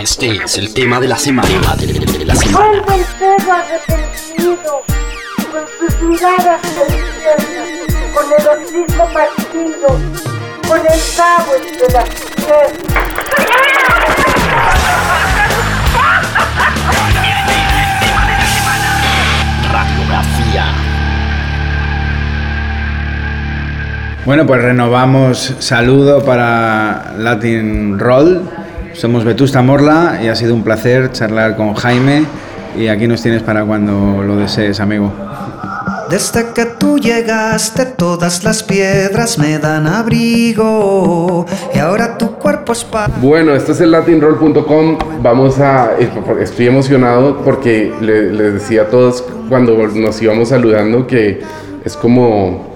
Este es el tema de la semana. De la semana. Vuelve el perro arrepentido, con sus miradas deliciosas, con el hocico partido, con el cabo entre las. Radiografía. Bueno, pues renovamos saludo para Latin Roll. Somos Vetusta Morla y ha sido un placer charlar con Jaime y aquí nos tienes para cuando lo desees, amigo. Desde que tú llegaste todas las piedras me dan abrigo y ahora tu cuerpo es para... Bueno, esto es el latinroll.com. Vamos a. Estoy emocionado porque le- les decía a todos cuando nos íbamos saludando que es como.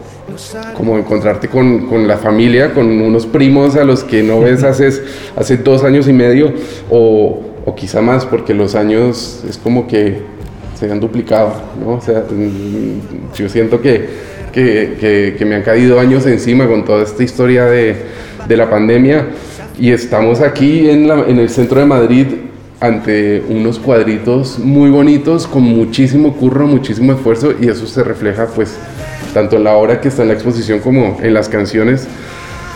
Como encontrarte con, con la familia, con unos primos a los que no ves hace, hace dos años y medio, o, o quizá más, porque los años es como que se han duplicado, ¿no? O sea, mm, yo siento que, que, que- que me han caído años encima con toda esta historia de, de la pandemia y estamos aquí en, la- en el centro de Madrid ante unos cuadritos muy bonitos con muchísimo curro, muchísimo esfuerzo y eso se refleja pues tanto en la obra que está en la exposición como en las canciones.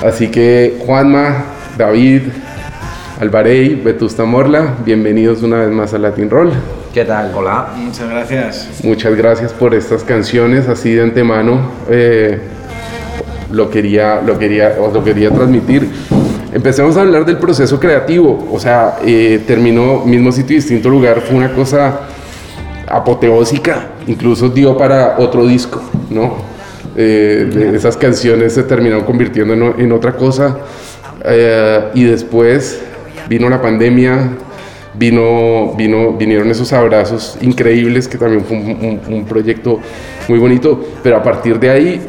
Así que Juanma, David, Alvarey, Vetusta Morla, bienvenidos una vez más a Latin Roll. ¿Qué tal? Hola. Muchas gracias. Muchas gracias por estas canciones, así de antemano. eh, lo, quería, lo, quería, os lo quería transmitir. Empecemos a hablar del proceso creativo. O sea, eh, terminó mismo sitio y distinto lugar. Fue una cosa apoteósica. Incluso dio para otro disco, ¿no? Eh, de esas canciones se terminaron convirtiendo en, en otra cosa. Eh, y después vino la pandemia, vino, vino, vinieron esos abrazos increíbles, que también fue un, un- un proyecto muy bonito, pero a partir de ahí,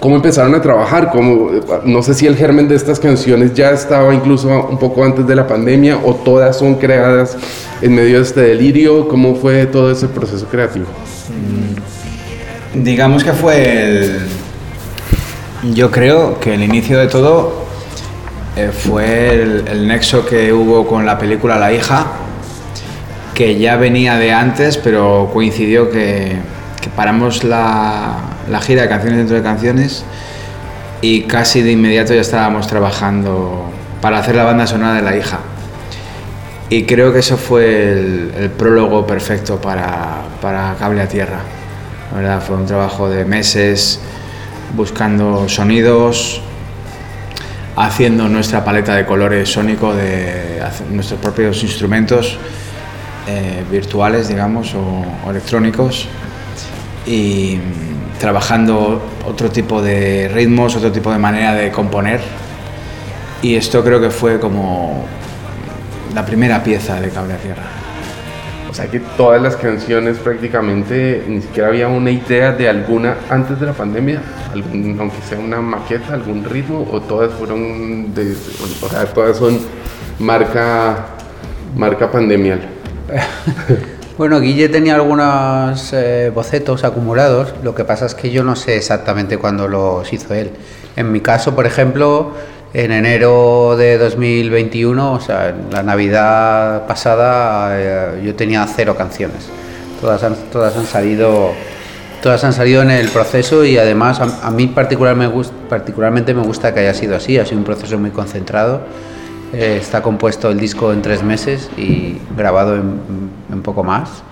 ¿cómo empezaron a trabajar? ¿Cómo, no sé si el germen de estas canciones ya estaba incluso un poco antes de la pandemia o todas son creadas en medio de este delirio, ¿cómo fue todo ese proceso creativo? Digamos que fue el... Yo creo que el inicio de todo eh, fue el, nexo que hubo con la película La hija, que ya venía de antes, pero coincidió que, paramos la, gira de canciones dentro de canciones y casi de inmediato ya estábamos trabajando para hacer la banda sonora de La hija. Y creo que eso fue el, prólogo perfecto para Cable a Tierra. La verdad, fue un trabajo de meses buscando sonidos, haciendo nuestra paleta de colores sónico de nuestros propios instrumentos eh, virtuales, digamos, o, o electrónicos, y mm, trabajando otro tipo de ritmos, otro tipo de manera de componer. Y esto creo que fue como la primera pieza de Cable a Tierra. O sea que todas las canciones prácticamente ni siquiera había una idea de alguna antes de la pandemia, aunque sea una maqueta, algún ritmo, o todas fueron de, o sea, todas son marca marca pandemial. Bueno, Guille tenía algunos eh, bocetos acumulados, lo que pasa es que yo no sé exactamente cuándo los hizo él. En mi caso, por ejemplo, en enero de 2021, o sea, en la Navidad pasada, eh, yo tenía cero canciones. Todas han, todas han salido todas han salido en el proceso y además a, a mí particular me gus- particularmente me gusta que haya sido así, ha sido un proceso muy concentrado. Eh, está compuesto el disco en tres meses y grabado en, en poco más.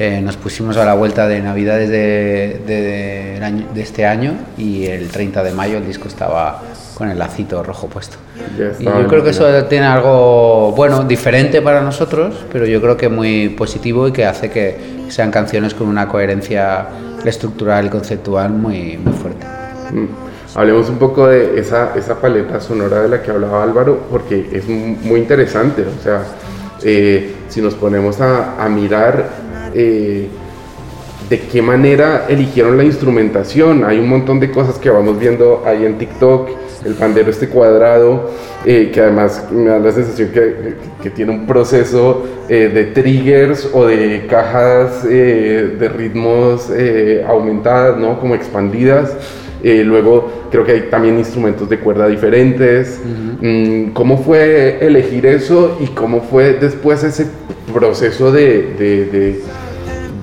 Eh, nos pusimos a la vuelta de Navidades de, de- año- de este año y el 30 de mayo el disco estaba con el lacito rojo puesto. Y yo creo que eso tiene algo, bueno, diferente para nosotros, pero yo creo que muy positivo y que hace que sean canciones con una coherencia estructural y conceptual muy, muy fuerte. Mm. Hablemos un poco de esa, esa paleta sonora de la que hablaba Álvaro, porque es mu- muy interesante. O sea, eh, si nos ponemos a, a mirar eh, de qué manera eligieron la instrumentación, hay un montón de cosas que vamos viendo ahí en TikTok, el pandero este cuadrado, eh, que además me da la sensación que, que tiene un proceso eh, de triggers o de cajas eh, de ritmos eh, aumentadas, ¿no? Como expandidas. Eh, luego creo que hay también instrumentos de cuerda diferentes. Mm, ¿Cómo fue elegir eso y cómo fue después ese proceso de, de- de-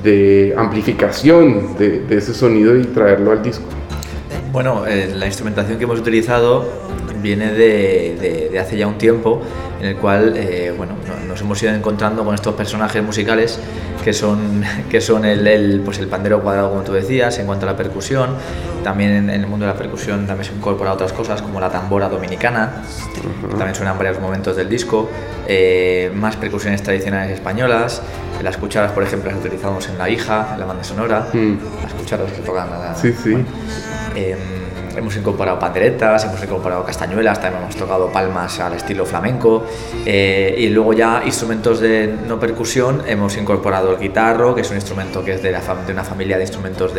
de amplificación de, de ese sonido y traerlo al disco? Bueno, eh, la instrumentación que hemos utilizado viene de, de- de hace ya un tiempo, en el cual eh, bueno, no- nos hemos ido encontrando con estos personajes musicales que son, que son el, el, pues el pandero cuadrado, como tú decías, en cuanto a la percusión. También en, en el mundo de la percusión también se incorpora otras cosas, como la tambora dominicana, que también suena en varios momentos del disco. eh, más percusiones tradicionales españolas. Las cucharas, por ejemplo, las utilizamos en La Hija, en la banda sonora. Mm. Las cucharas que tocan la, Sí, sí. bueno, eh, hemos incorporado panderetas, hemos incorporado castañuelas, también hemos tocado palmas al estilo flamenco. eh, y luego ya instrumentos de no percusión, hemos incorporado el guitarro, que es un instrumento que es de, una familia de instrumentos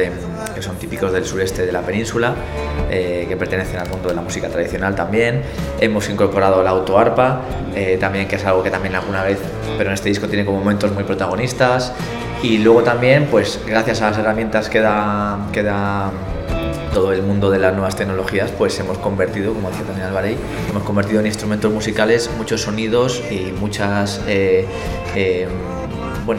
que son típicos del sureste de la península, eh, que pertenecen al mundo de la música tradicional también. Hemos incorporado la autoarpa, eh, también que es algo que también alguna vez, pero en este disco tiene como momentos muy protagonistas. Y luego también, pues gracias a las herramientas que da, que da todo el mundo de las nuevas tecnologías, pues hemos convertido, como decía también Alvarey, hemos convertido en instrumentos musicales muchos sonidos y muchas eh, eh,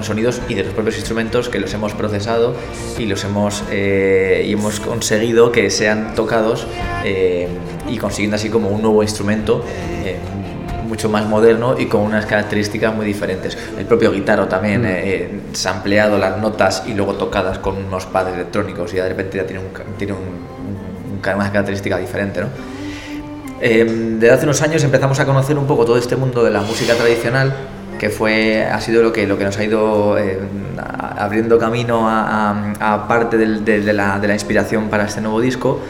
sonidos y de los propios instrumentos que los hemos procesado y los hemos eh, y hemos conseguido que sean tocados eh, y consiguiendo así como un nuevo instrumento. Mucho más moderno y con unas características muy diferentes. El propio guitarro también eh, eh, se ha ampliado las notas y luego tocadas con unos pads electrónicos y de repente ya tiene, un, tiene un- una característica diferente. ¿no? Eh, desde hace unos años empezamos a conocer un poco todo este mundo de la música tradicional que fue ha sido lo que lo que nos ha ido eh, a- abriendo camino a, a- a parte del- de, de la, de la inspiración para este nuevo disco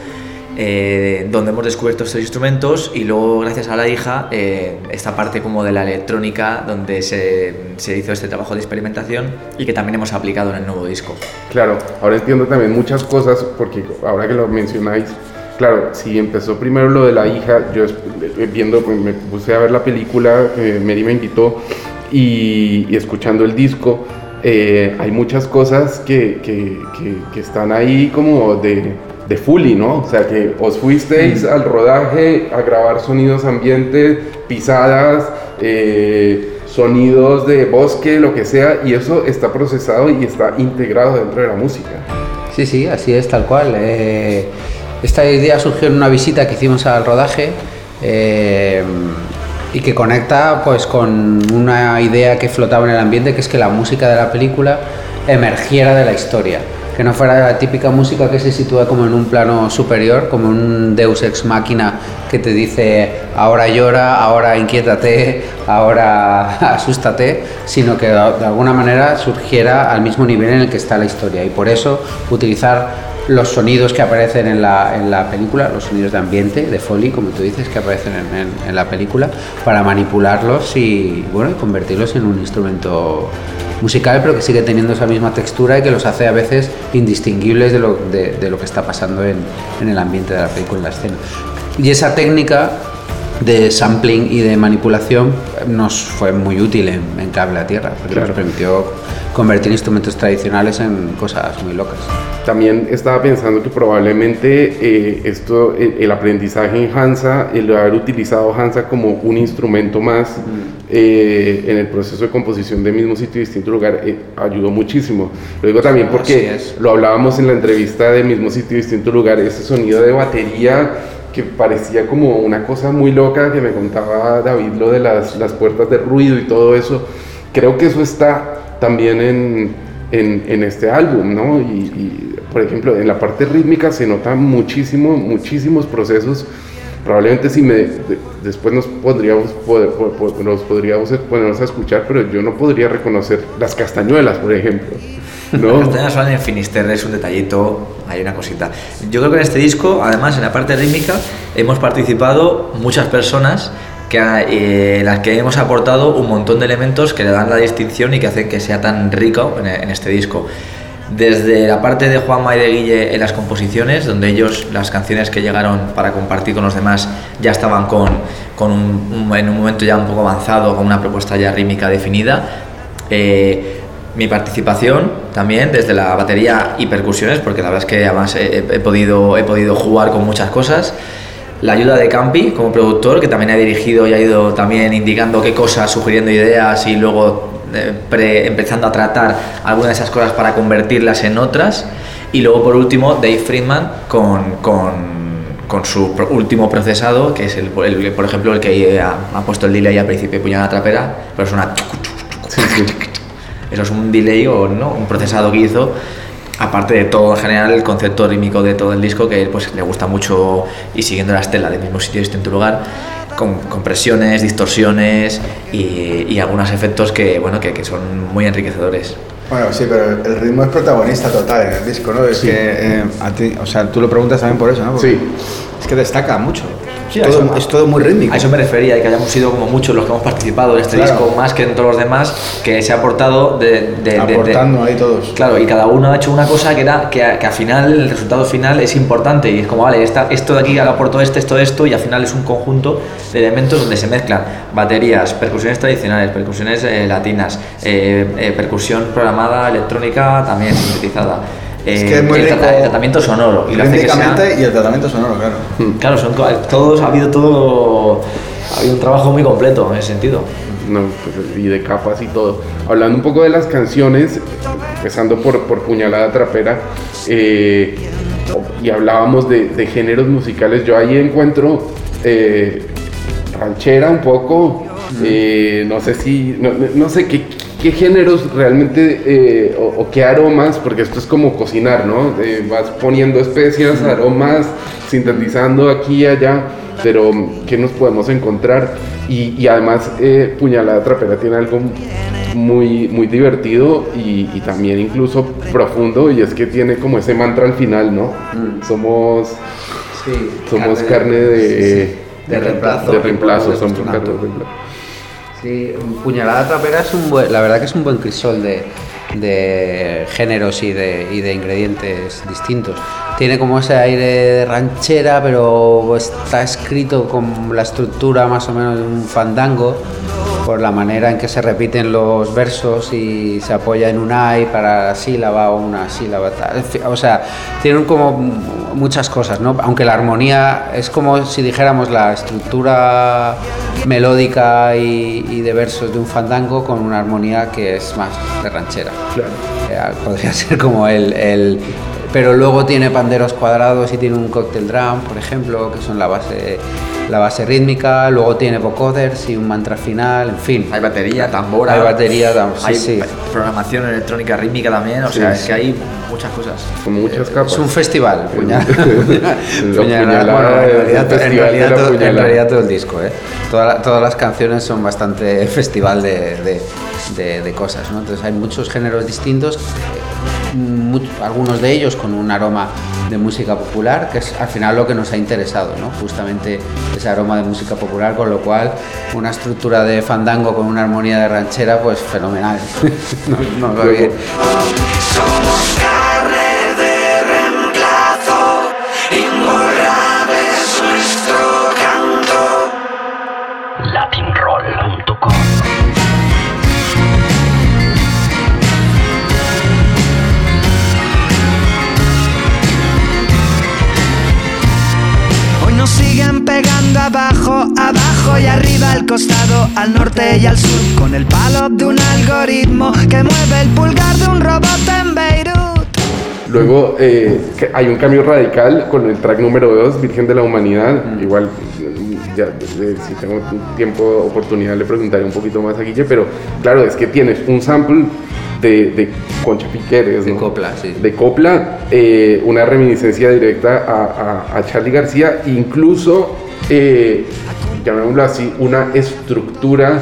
eh, donde hemos descubierto estos instrumentos y luego gracias a la hija eh, esta parte como de la electrónica donde se, se hizo este trabajo de experimentación y que también hemos aplicado en el nuevo disco. Claro, ahora entiendo también muchas cosas, porque ahora que lo mencionáis, claro, si empezó primero lo de la hija, yo eh, viendo, pues, me puse a ver la película, eh, Mary me invitó, y, y escuchando el disco, eh, hay muchas cosas que, que- que- que están ahí como de, de fully, ¿no? O sea, que os fuisteis al rodaje a grabar sonidos ambientes, pisadas, eh, sonidos de bosque, lo que sea, y eso está procesado y está integrado dentro de la música. Sí, sí, así es, tal cual. Eh, esta idea surgió en una visita que hicimos al rodaje eh, y que conecta pues con una idea que flotaba en el ambiente, que es que la música de la película emergiera de la historia. Que no fuera la típica música que se sitúa como en un plano superior, como un deus ex máquina que te dice ahora llora, ahora inquiétate, ahora asústate, sino que de alguna manera surgiera al mismo nivel en el que está la historia. Y por eso utilizar los sonidos que aparecen en la, en la película, los sonidos de ambiente, de Foley, como tú dices, que aparecen en, en- en la película, para manipularlos y, bueno, y convertirlos en un instrumento musical, pero que sigue teniendo esa misma textura y que los hace a veces indistinguibles de lo, de, lo que está pasando en, en el ambiente de la película, en la escena. Y esa técnica de sampling y de manipulación nos fue muy útil en, en Cable a Tierra, porque Claro. nos permitió convertir instrumentos tradicionales en cosas muy locas. También estaba pensando que probablemente eh, esto, eh, el aprendizaje en Hansa, el haber utilizado Hansa como un instrumento más eh, en el proceso de composición de mismo sitio y distinto lugar, eh, ayudó muchísimo. Lo digo también porque lo hablábamos en la entrevista de mismo sitio y distinto lugar, ese sonido de batería que parecía como una cosa muy loca que me contaba David, lo de las, las puertas de ruido y todo eso. Creo que eso está también en, en, en este álbum, ¿no? Y, y, por ejemplo, en la parte rítmica se notan muchísimo, muchísimos procesos. Probablemente si me de- después nos podríamos poder, po- po- nos podríamos ponernos a escuchar, pero yo no podría reconocer las castañuelas, por ejemplo. ¿No? Las castañas suenan en Finisterre, es un detallito, hay una cosita. Yo creo que en este disco, además, en la parte rítmica, hemos participado muchas personas que, eh, las que hemos aportado un montón de elementos que le dan la distinción y que hacen que sea tan rico en, en este disco. Desde la parte de Juanma y de Guille en las composiciones, donde ellos, las canciones que llegaron para compartir con los demás, ya estaban con, con un- un- en un momento ya un poco avanzado, con una propuesta ya rítmica definida. Eh, mi participación también desde la batería y percusiones, porque la verdad es que además he, he podido, he podido jugar con muchas cosas. La ayuda de Campi como productor, que también ha dirigido y ha ido también indicando qué cosas, sugiriendo ideas y luego eh, empezando a tratar algunas de esas cosas para convertirlas en otras. Y luego por último Dave Friedman con, con, con su último procesado, que es el, el- por ejemplo el que ha, ha puesto el delay al principio de Puñalada Trapera, pero es una... Eso es un delay o ¿no? un procesado que hizo, aparte de todo en general, el concepto rítmico de todo el disco, que pues, le gusta mucho y siguiendo la estela del mismo sitio, distinto lugar, con compresiones, distorsiones y, y algunos efectos que, bueno, que, que son muy enriquecedores. Bueno, sí, pero el ritmo es protagonista total en el disco, ¿no? Es que eh, a ti, o sea, tú lo preguntas también por eso, ¿no? Porque Sí. Es que destaca mucho. Sí, todo, eso- es todo muy rítmico. A eso me refería, y que hayamos sido como muchos los que hemos participado en este Claro. disco, más que en todos los demás, que se ha aportado de... de- de- de- Aportando ahí todos. Claro, y cada uno ha hecho una cosa que, era, que, que al final, el resultado final es importante y es como, vale, esta, esto de aquí aportó este, esto, esto, y al final es un conjunto de elementos donde se mezclan baterías, percusiones tradicionales, percusiones eh, latinas, eh, eh, percusión programada, electrónica, también sintetizada. Es eh, que es muy el, rico. trata- el tratamiento sonoro. Y lo hace que sea- Rítmicamente y el tratamiento sonoro, claro. Claro, son co- todos, ha habido todo, ha habido un trabajo muy completo en ese sentido. No, pues, y de capas y todo. Hablando un poco de las canciones, empezando por, por Puñalada Trapera, eh, y hablábamos de, de géneros musicales, yo ahí encuentro eh, ranchera un poco, eh, no sé si, no, no sé qué, qué géneros realmente, eh, o, o qué aromas, porque esto es como cocinar, ¿no? Eh, vas poniendo especias, aromas, sintetizando aquí y allá, pero ¿qué nos podemos encontrar? Y, y además, eh, Puñalada Trapera tiene algo muy, muy divertido y, y también incluso profundo, y es que tiene como ese mantra al final, ¿no? Somos, Sí, somos carne de, de reemplazo. de reemplazo, somos carne de reemplazo. Sí, Puñalada Trapera es un buen, la verdad que es un buen crisol de, de géneros y de, y de ingredientes distintos. Tiene como ese aire de ranchera, pero está escrito con la estructura más o menos de un fandango, por la manera en que se repiten los versos y se apoya en un ay para la sílaba o una sílaba. tal. O sea, tienen como muchas cosas, ¿no? Aunque la armonía es como si dijéramos la estructura melódica y, y de versos de un fandango con una armonía que es más de ranchera. Claro. Eh, podría ser como el, el- Pero luego tiene panderos cuadrados y tiene un cocktail drum, por ejemplo, que son la base, la base rítmica. Luego tiene vocoders y un mantra final, en fin. Hay batería, tambora. Hay batería, tam- sí, hay sí. programación electrónica rítmica también, o Sí, sea, es que hay muchas cosas. Con muchas capas. Es un festival, puñal- La puñalada. puñalada Bueno, en realidad, todo, el disco, ¿eh? Toda la- todas las canciones son bastante festival de, de- de- de cosas, ¿no? Entonces hay muchos géneros distintos, eh, algunos de ellos con un aroma de música popular, que es al final lo que nos ha interesado, ¿no? Justamente ese aroma de música popular, con lo cual una estructura de fandango con una armonía de ranchera, pues fenomenal. nos, nos al norte y al sur, con el palo de un algoritmo que mueve el pulgar de un robot en Beirut. Luego eh, hay un cambio radical con el track número 2, Virgen de la Humanidad. Igual, mm, ya, eh, si tengo tiempo, oportunidad, le preguntaré un poquito más a Guille, pero claro, es que tienes un sample de, de Concha Piqueres, De ¿no? copla, sí. De copla, eh, una reminiscencia directa a, a, a Charlie García, incluso, eh, llamémoslo así, una estructura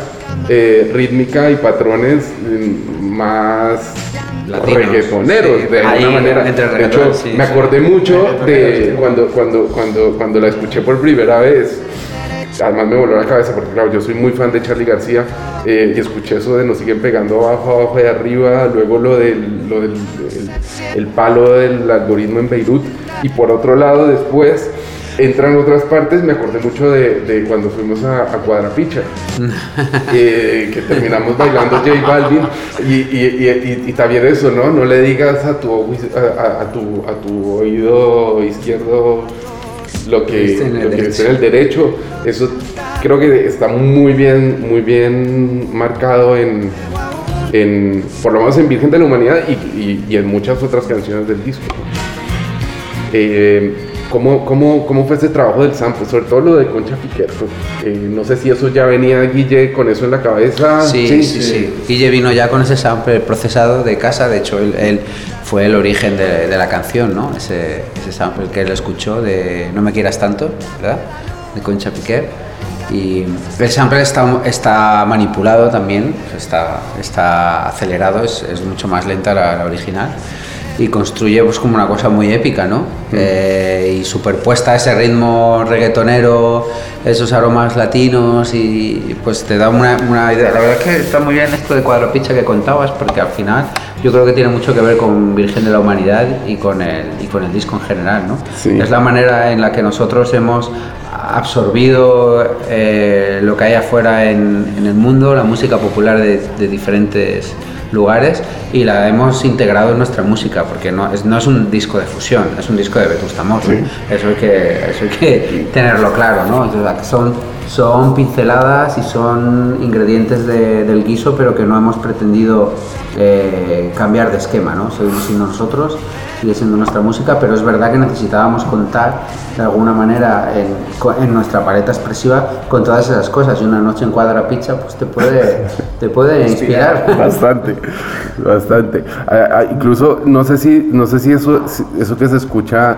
eh, rítmica y patrones mm, más Latinos, reggaetoneros, sí. de alguna Ahí, manera. de hecho, sí, me sí. acordé mucho Reggaetoneros, de sí. cuando, cuando, cuando, cuando la escuché por primera vez. Además me voló la cabeza porque claro, yo soy muy fan de Charlie García eh, y escuché eso de nos siguen pegando abajo, abajo y arriba, luego lo del, lo del el, el palo del algoritmo en Beirut y por otro lado después entran otras partes, me acordé mucho de, de cuando fuimos a, a Cuadrapicha, eh, que terminamos bailando J Balvin, y, y- y- y también eso, ¿no? No le digas a tu, a, tu, a tu oído izquierdo lo que, Esté en el derecho. el derecho. Eso creo que está muy bien, muy bien marcado en, en, por lo menos en Virgen de la Humanidad y, y- y en muchas otras canciones del disco. Eh, ¿cómo, cómo, cómo fue ese trabajo del sample? Sobre todo lo de Concha Piquer. Eh, no sé si eso ya venía Guille con eso en la cabeza. Sí, sí, sí, Guille vino ya con ese sample procesado de casa, de hecho él, él fue el origen de, de la canción, ¿no? Ese, ese sample que él escuchó de No me quieras tanto, ¿verdad? De Concha Piquer. Y el sample está, está manipulado también, está, está acelerado, es, es mucho más lenta la, la original y construye pues como una cosa muy épica, ¿no? Eh, y superpuesta a ese ritmo reggaetonero, esos aromas latinos y, y, pues te da una, una idea. La verdad es que está muy bien esto de cuadropicha que contabas porque al final yo creo que tiene mucho que ver con Virgen de la Humanidad y con el, y con el disco en general, ¿no? Sí. Es la manera en la que nosotros hemos absorbido eh, lo que hay afuera en, en el mundo, la música popular de, de diferentes lugares y la hemos integrado en nuestra música porque no es, no es un disco de fusión, es un disco de Vetusta Morla. Eso, hay que, eso hay que tenerlo claro, ¿no? Que son, son pinceladas y son ingredientes de- del guiso pero que no hemos pretendido eh, cambiar de esquema, ¿no? Seguimos siendo nosotros, sigue siendo nuestra música, pero es verdad que necesitábamos contar de alguna manera en, en nuestra paleta expresiva con todas esas cosas y una noche en cuadra pizza pues te puede, te puede inspirar. Bastante, bastante. Ah, ah, incluso no sé si, no sé si eso, eso que se escucha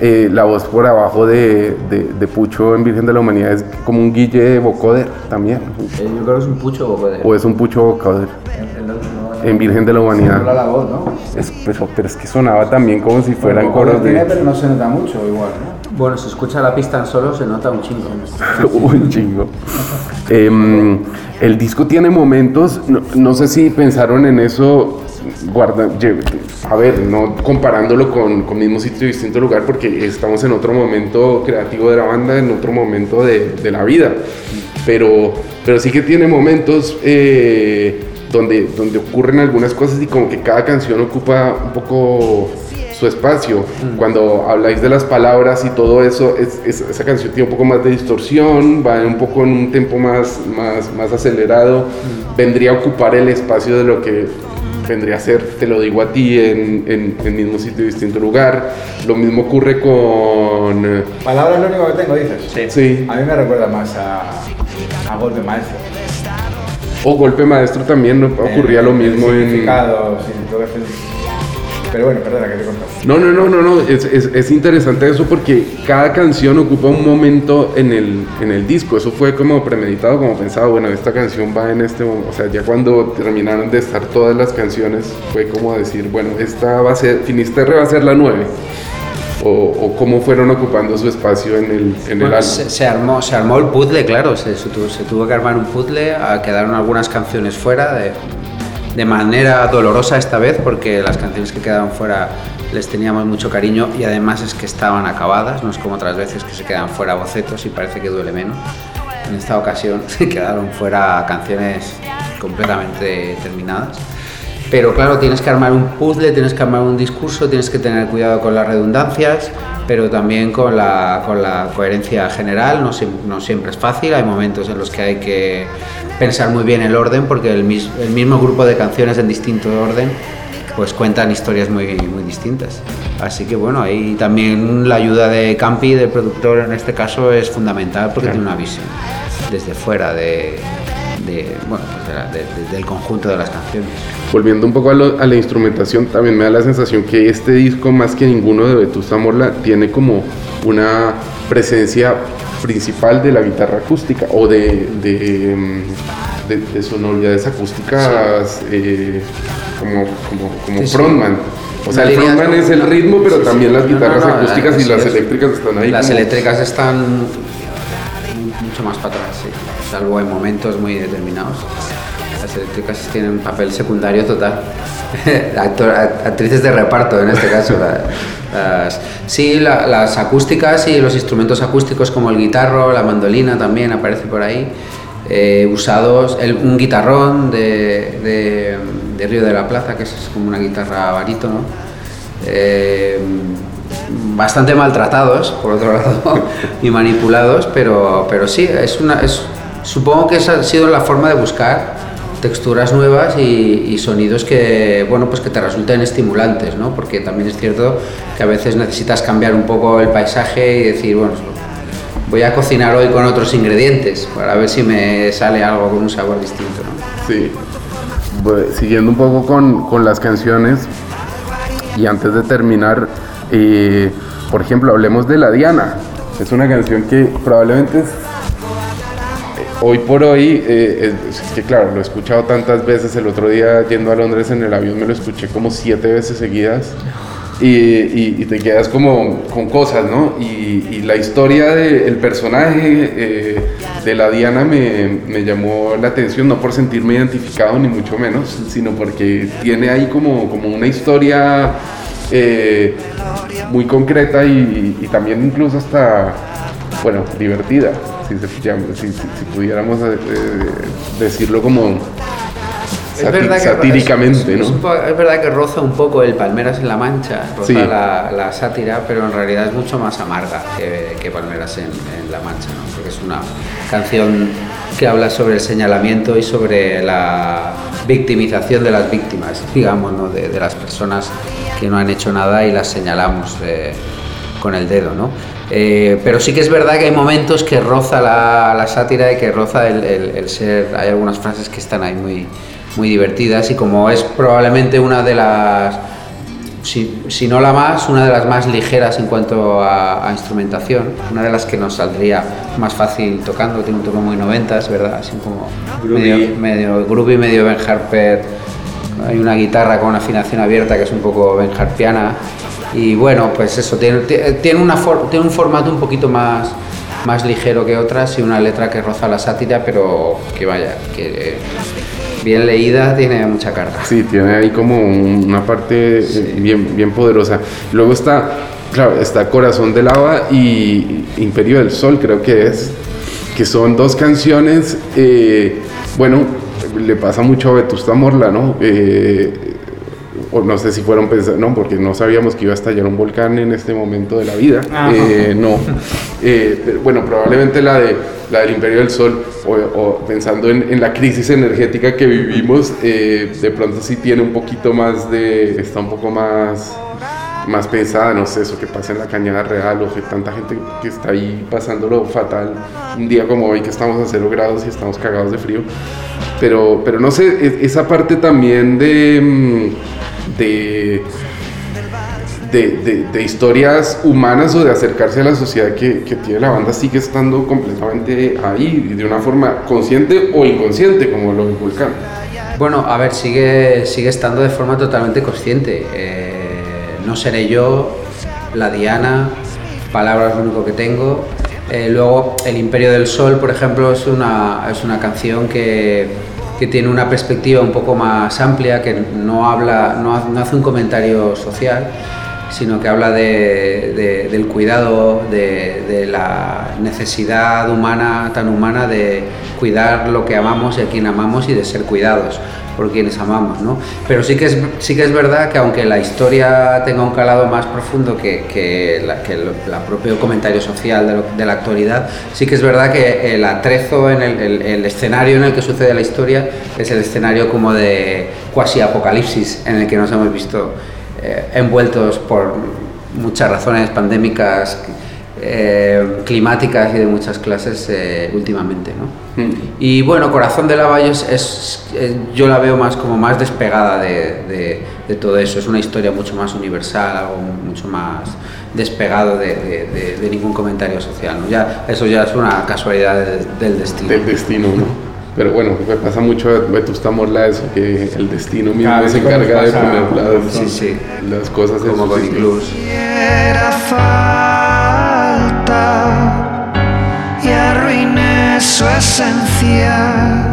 eh, la voz por abajo de, de- de Pucho en Virgen de la Humanidad es como un Guille Bocoder también. Eh, Yo creo que es un pucho de... O es un Pucho Bocoder en Virgen de la Humanidad. la voz, ¿no? Es- pero, pero es que sonaba también como si fueran Bueno, coros tiene, de pero no se nota mucho igual, ¿no? Bueno, se escucha la pista en solo, se nota un chingo. un chingo. Em, el disco tiene momentos, no, no sé si pensaron en eso, guarda, a ver, no comparándolo con, con mismo sitio y distinto lugar, porque estamos en otro momento creativo de la banda, en otro momento de, de la vida, pero, pero sí que tiene momentos eh, donde, donde ocurren algunas cosas y como que cada canción ocupa un poco su espacio. Cuando habláis de las palabras y todo eso, es- es- esa canción tiene un poco más de distorsión, va un poco en un tempo más, más, más acelerado, vendría a ocupar el espacio de lo que vendría a ser, te lo digo a ti, en, en, en mismo sitio y distinto lugar. Lo mismo ocurre con... eh, Palabra es lo único que tengo, dices. Sí. Sí, A mí me recuerda más a, a Maestro. O Golpe Maestro también, ¿no? ocurría lo mismo en... sí, todo eso. Pero bueno, perdona que te conté. No, no, no, no, no. Es, es- es interesante eso porque cada canción ocupa un momento en el, en el disco. Eso fue como premeditado, como pensado, bueno, esta canción va en este momento. O sea, ya cuando terminaron de estar todas las canciones, fue como decir, bueno, esta va a ser, Finisterre va a ser la 9. O, o cómo fueron ocupando su espacio en el, en el álbum. se, se armó, se armó el puzzle, claro, se, se tuvo, se tuvo que armar un puzzle, quedaron algunas canciones fuera de, de manera dolorosa esta vez, porque las canciones que quedaban fuera les teníamos mucho cariño y además es que estaban acabadas, no es como otras veces que se quedan fuera bocetos y parece que duele menos. En esta ocasión se quedaron fuera canciones completamente terminadas. Pero claro, tienes que armar un puzzle, tienes que armar un discurso, tienes que tener cuidado con las redundancias, pero también con la, con la coherencia general. No, no siempre es fácil, hay momentos en los que hay que pensar muy bien el orden, porque el, mis- el mismo grupo de canciones en distinto orden pues cuentan historias muy, muy distintas. Así que bueno, ahí también la ayuda de Campi, del productor en este caso, es fundamental porque tiene una visión desde fuera de, de, bueno, pues de de- de- del conjunto de las canciones. Volviendo un poco a, lo- a la instrumentación, también me da la sensación que este disco, más que ninguno de Vetusta Morla, tiene como una presencia principal de la guitarra acústica o de, de, mm, de- de sonoridades acústicas eh, como, como, como Sí, sí. frontman. O sea, el frontman es el ritmo, pero Sí, sí. también las No, no, guitarras no, acústicas y las eléctricas están ahí. Las como- eléctricas están mucho más para atrás, sí, salvo en momentos muy determinados. Las eléctricas tienen un papel secundario total. Actor- act- actrices de reparto en este caso. sí, la- las acústicas y los instrumentos acústicos como el guitarro, la mandolina también aparece por ahí. eh, usados, el- un guitarrón de, de- de Río de la Plaza, que es como una guitarra barítono. Eh, bastante maltratados, por otro lado, y manipulados, pero, pero sí, es una, es, supongo que esa ha sido la forma de buscar texturas nuevas y, y sonidos que, bueno, pues que te resulten estimulantes, ¿no? Porque también es cierto que a veces necesitas cambiar un poco el paisaje y decir, bueno, voy a cocinar hoy con otros ingredientes para ver si me sale algo con un sabor distinto, ¿no? Sí. Bu- siguiendo un poco con, con las canciones, y antes de terminar, eh, por ejemplo, hablemos de La Diana. Es una canción que probablemente hoy por hoy, eh, es, es que claro, lo he escuchado tantas veces. El otro día yendo a Londres en el avión me lo escuché como siete veces seguidas. Y, y- y te quedas como con cosas, ¿no? Y, y la historia del personaje eh, de la Diana me, me llamó la atención, no por sentirme identificado ni mucho menos, sino porque tiene ahí como, como una historia eh, muy concreta y también incluso hasta, bueno, divertida, si, pudiéramos eh, decirlo como satíricamente, es, ¿no? es verdad que roza un poco el Palmeras en la Mancha, roza Sí. la, la sátira, pero en realidad es mucho más amarga que, que Palmeras en, en la Mancha, ¿no? porque es una canción que habla sobre el señalamiento y sobre la victimización de las víctimas, digamos, ¿no? de, de las personas que no han hecho nada y las señalamos eh, con el dedo, ¿no? Eh, pero sí que es verdad que hay momentos que roza la, la sátira y que roza el, el- el ser. Hay algunas frases que están ahí muy, muy divertidas y como es probablemente una de las, si, si no la más, una de las más ligeras en cuanto a, a instrumentación, una de las que nos saldría más fácil tocando, tiene un toque muy noventas, ¿verdad? Así como medio, medio groovy, medio Ben Harper. Hay una guitarra con una afinación abierta que es un poco Ben Harpiana. Y bueno, pues eso, tiene, tie- tiene, una for- tiene un formato un poquito más, más ligero que otras y una letra que roza la sátira, pero que vaya, que eh, bien leída tiene mucha carga. Sí, tiene ahí como un- una parte eh, bien, bien poderosa. Luego está, claro, está Corazón de Lava y Imperio del Sol, creo que es, que son dos canciones, eh, bueno, le pasa mucho a Vetusta Morla, ¿no? Eh, o no sé si fueron pensados, no, porque no sabíamos que iba a estallar un volcán en este momento de la vida. Eh, no. Eh, pero, bueno, probablemente la, de, la del Imperio del Sol, o, o pensando en, en la crisis energética que vivimos, eh, de pronto sí tiene un poquito más de. está un poco más más pesada, no sé, eso que pasa en la cañada real o que tanta gente que está ahí pasándolo fatal un día como hoy que estamos a cero grados y estamos cagados de frío. Pero, pero no sé, e- esa parte también de, mm, de, de, de- historias humanas o de acercarse a la sociedad que, que tiene la banda sigue estando completamente ahí, de una forma consciente o inconsciente, como lo volcán. Bueno, a ver, sigue, sigue estando de forma totalmente consciente. Eh, no seré yo, la Diana, palabras lo único que tengo. Eh, luego, El Imperio del Sol, por ejemplo, es una, es una canción que, que tiene una perspectiva un poco más amplia, que no, habla, no, no hace un comentario social, sino que habla de- de- del cuidado, de la necesidad humana, tan humana, de cuidar lo que amamos y a quien amamos y de ser cuidados por quienes amamos, ¿no? Pero sí que es, sí que es verdad que aunque la historia tenga un calado más profundo que, que, la, que lo- la propio comentario social de, lo- de la actualidad, sí que es verdad que el atrezo en el, el- el escenario en el que sucede la historia es el escenario como de cuasi apocalipsis en el que nos hemos visto eh, envueltos por muchas razones pandémicas, eh, climáticas y de muchas clases eh, últimamente. ¿no? Y bueno, Corazón de Lava yo, es, es- yo la veo más como más despegada de, de- de todo eso. Es una historia mucho más universal, algo mucho más despegado de, de- de- de ningún comentario social. ¿no? Ya, eso ya es una casualidad de- del destino. del destino, ¿no? Pero bueno, me pasa mucho a Vetusta Morla eso, que el destino mismo Cada se encarga de poner las, Sí, sí. las cosas en como su con sitio. Su esencia.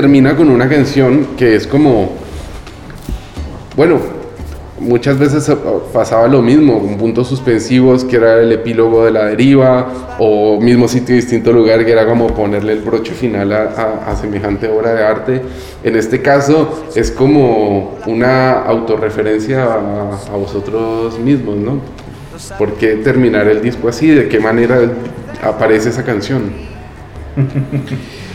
Termina con una canción que es como, bueno, muchas veces eh, pasaba lo mismo, con puntos suspensivos, que era el epílogo de la deriva, o mismo sitio, distinto lugar, que era como ponerle el broche final a, a- a semejante obra de arte. En este caso es como una autorreferencia a, a vosotros mismos, ¿no? ¿Por qué terminar el disco así? ¿De qué manera aparece esa canción?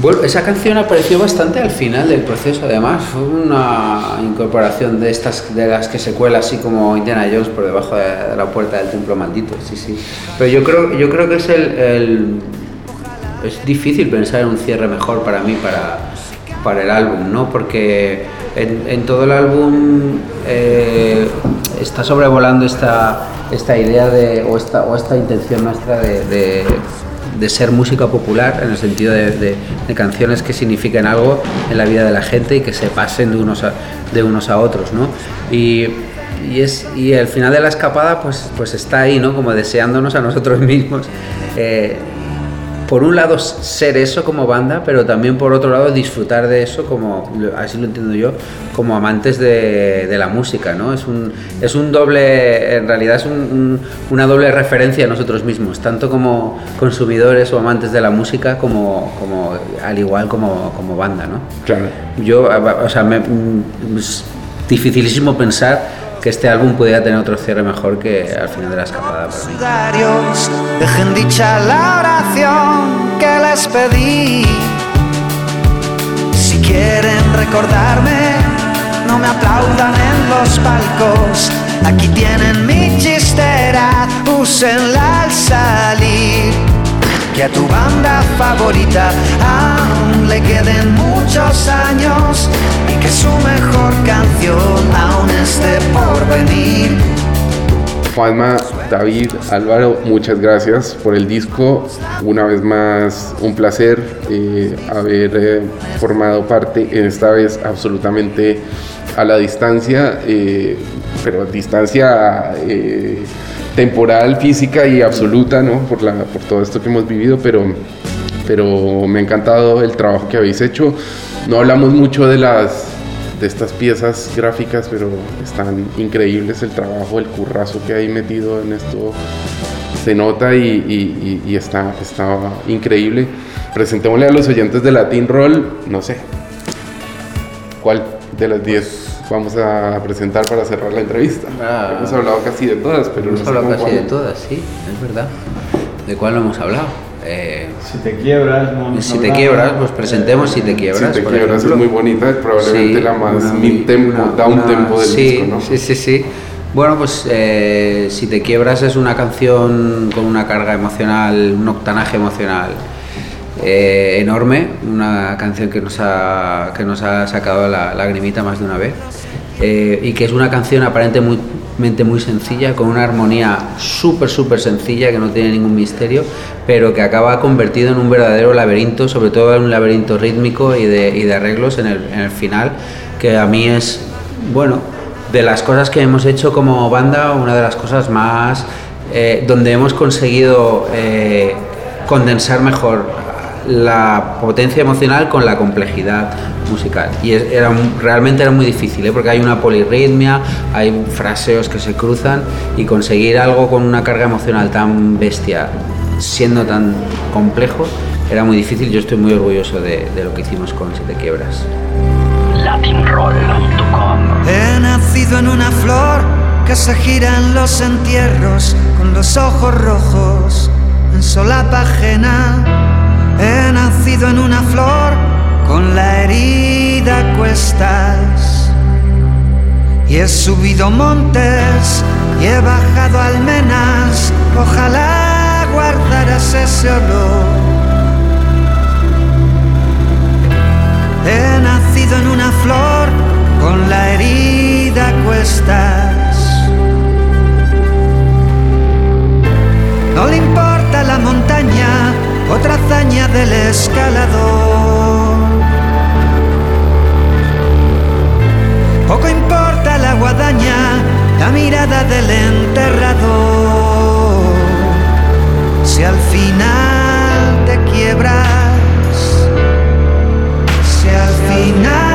Bueno, esa canción apareció bastante al final del proceso, además, fue una incorporación de estas de las que se cuela así como Indiana Jones por debajo de, la puerta del templo maldito, sí, sí. Pero yo creo, yo creo que es el, es difícil pensar en un cierre mejor para mí para, para el álbum, ¿no? Porque en, todo el álbum eh, está sobrevolando esta, esta idea de, o, esta, o esta intención nuestra de- de ser música popular, en el sentido de, canciones que signifiquen algo en la vida de la gente y que se pasen de unos a, de unos a otros, ¿no? Y, y es, y el final de la escapada pues, pues está ahí, ¿no? Como deseándonos a nosotros mismos. eh, por un lado ser eso como banda, pero también por otro lado disfrutar de eso como, así lo entiendo yo, como amantes de, de la música, ¿no? Es un, es un doble, en realidad es un- un- una doble referencia a nosotros mismos, tanto como consumidores o amantes de la música como, como al igual como, como banda, ¿no? Claro. Yo, o sea, me- es dificilísimo pensar que este álbum pudiera tener otro cierre mejor que al final de la escapada dejen dicha la oración que les pedí. Si quieren recordarme, no me aplaudan en los palcos. Aquí tienen mi chistera, úsenla al salir. Que a tu banda favorita aún le queden muchos años y que su mejor canción aún esté por venir. Juanma, David, Álvaro, muchas gracias por el disco. Una vez más, un placer eh, haber eh, formado parte, esta vez absolutamente a la distancia, eh, pero distancia eh, temporal, física y absoluta, ¿no? Por, la, por todo esto que hemos vivido, pero, pero me ha encantado el trabajo que habéis hecho. No hablamos mucho de las de estas piezas gráficas, pero están increíbles el trabajo, el currazo que hay metido en esto. Se nota y, y- está, está increíble. Presentémosle a los oyentes de Latin Roll, no sé, ¿cuál de las 10 vamos a presentar para cerrar la entrevista? Ah. Hemos hablado casi de todas, pero Hemos no hablado casi cuál. de todas, sí, es verdad. ¿De cuál no hemos hablado? Eh, Si te quiebras, no si te quiebras, pues presentemos si te Si quiebras. te por quiebras es ejemplo. muy bonita, es probablemente Sí, la más una- mid tempo, una- down una- tempo del sí, disco, ¿no? Sí, sí, sí. Bueno, pues eh, Si te quiebras es una canción con una carga emocional, un octanaje emocional eh, enorme, una canción que nos ha, que nos ha sacado la lagrimita más de una vez eh, y que es una canción aparentemente muy sencilla, con una armonía súper, súper sencilla que no tiene ningún misterio, pero que acaba convertido en un verdadero laberinto, sobre todo en un laberinto rítmico y de, y de arreglos en el, en el final, que a mí es, bueno, de las cosas que hemos hecho como banda, una de las cosas más eh, donde hemos conseguido condensar mejor la potencia emocional con la complejidad musical. Y es- era, realmente era muy difícil, ¿eh? porque hay una polirritmia, hay fraseos que se cruzan y conseguir algo con una carga emocional tan bestia, siendo tan complejo, era muy difícil. Yo estoy muy orgulloso de, de lo que hicimos con Si te quiebras. Latinroll.com He nacido en una flor que se gira en los entierros con los ojos rojos en solapa ajena. He nacido en una flor con la herida a cuestas. y he subido montes y he bajado almenas. Ojalá guardaras ese olor. He nacido en una flor con la herida a cuestas. No le importa la montaña, otra hazaña del escalador. Poco importa la guadaña, la mirada del enterrador. Si al final te quiebras, si al final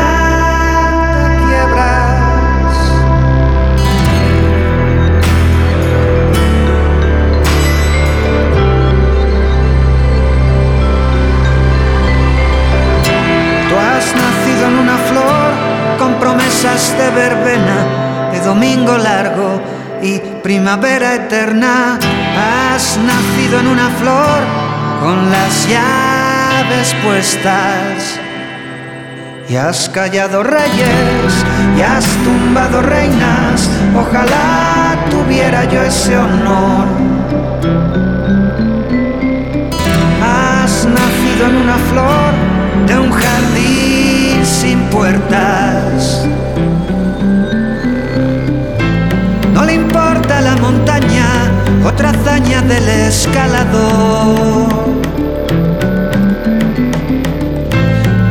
promesas de verbena, de domingo largo y primavera eterna. Has nacido en una flor con las llaves puestas. Y has callado reyes y has tumbado reinas. Ojalá tuviera yo ese honor. Has nacido en una flor de un jardín no le importa la montaña, otra hazaña del escalador.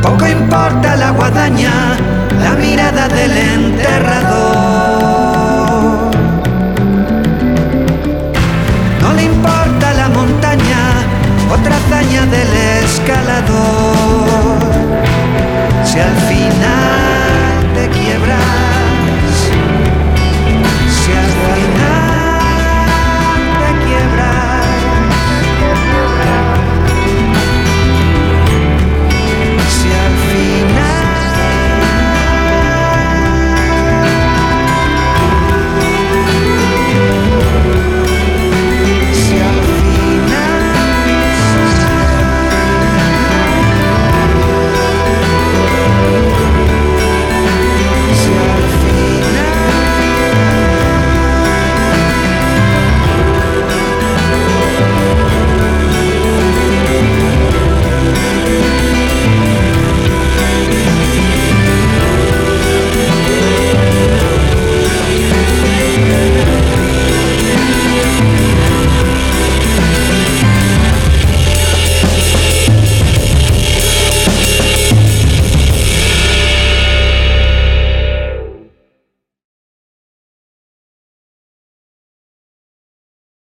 Poco importa la guadaña, la mirada del enterrador. No le importa la montaña, otra hazaña del escalador si al final te quiebras, si al final.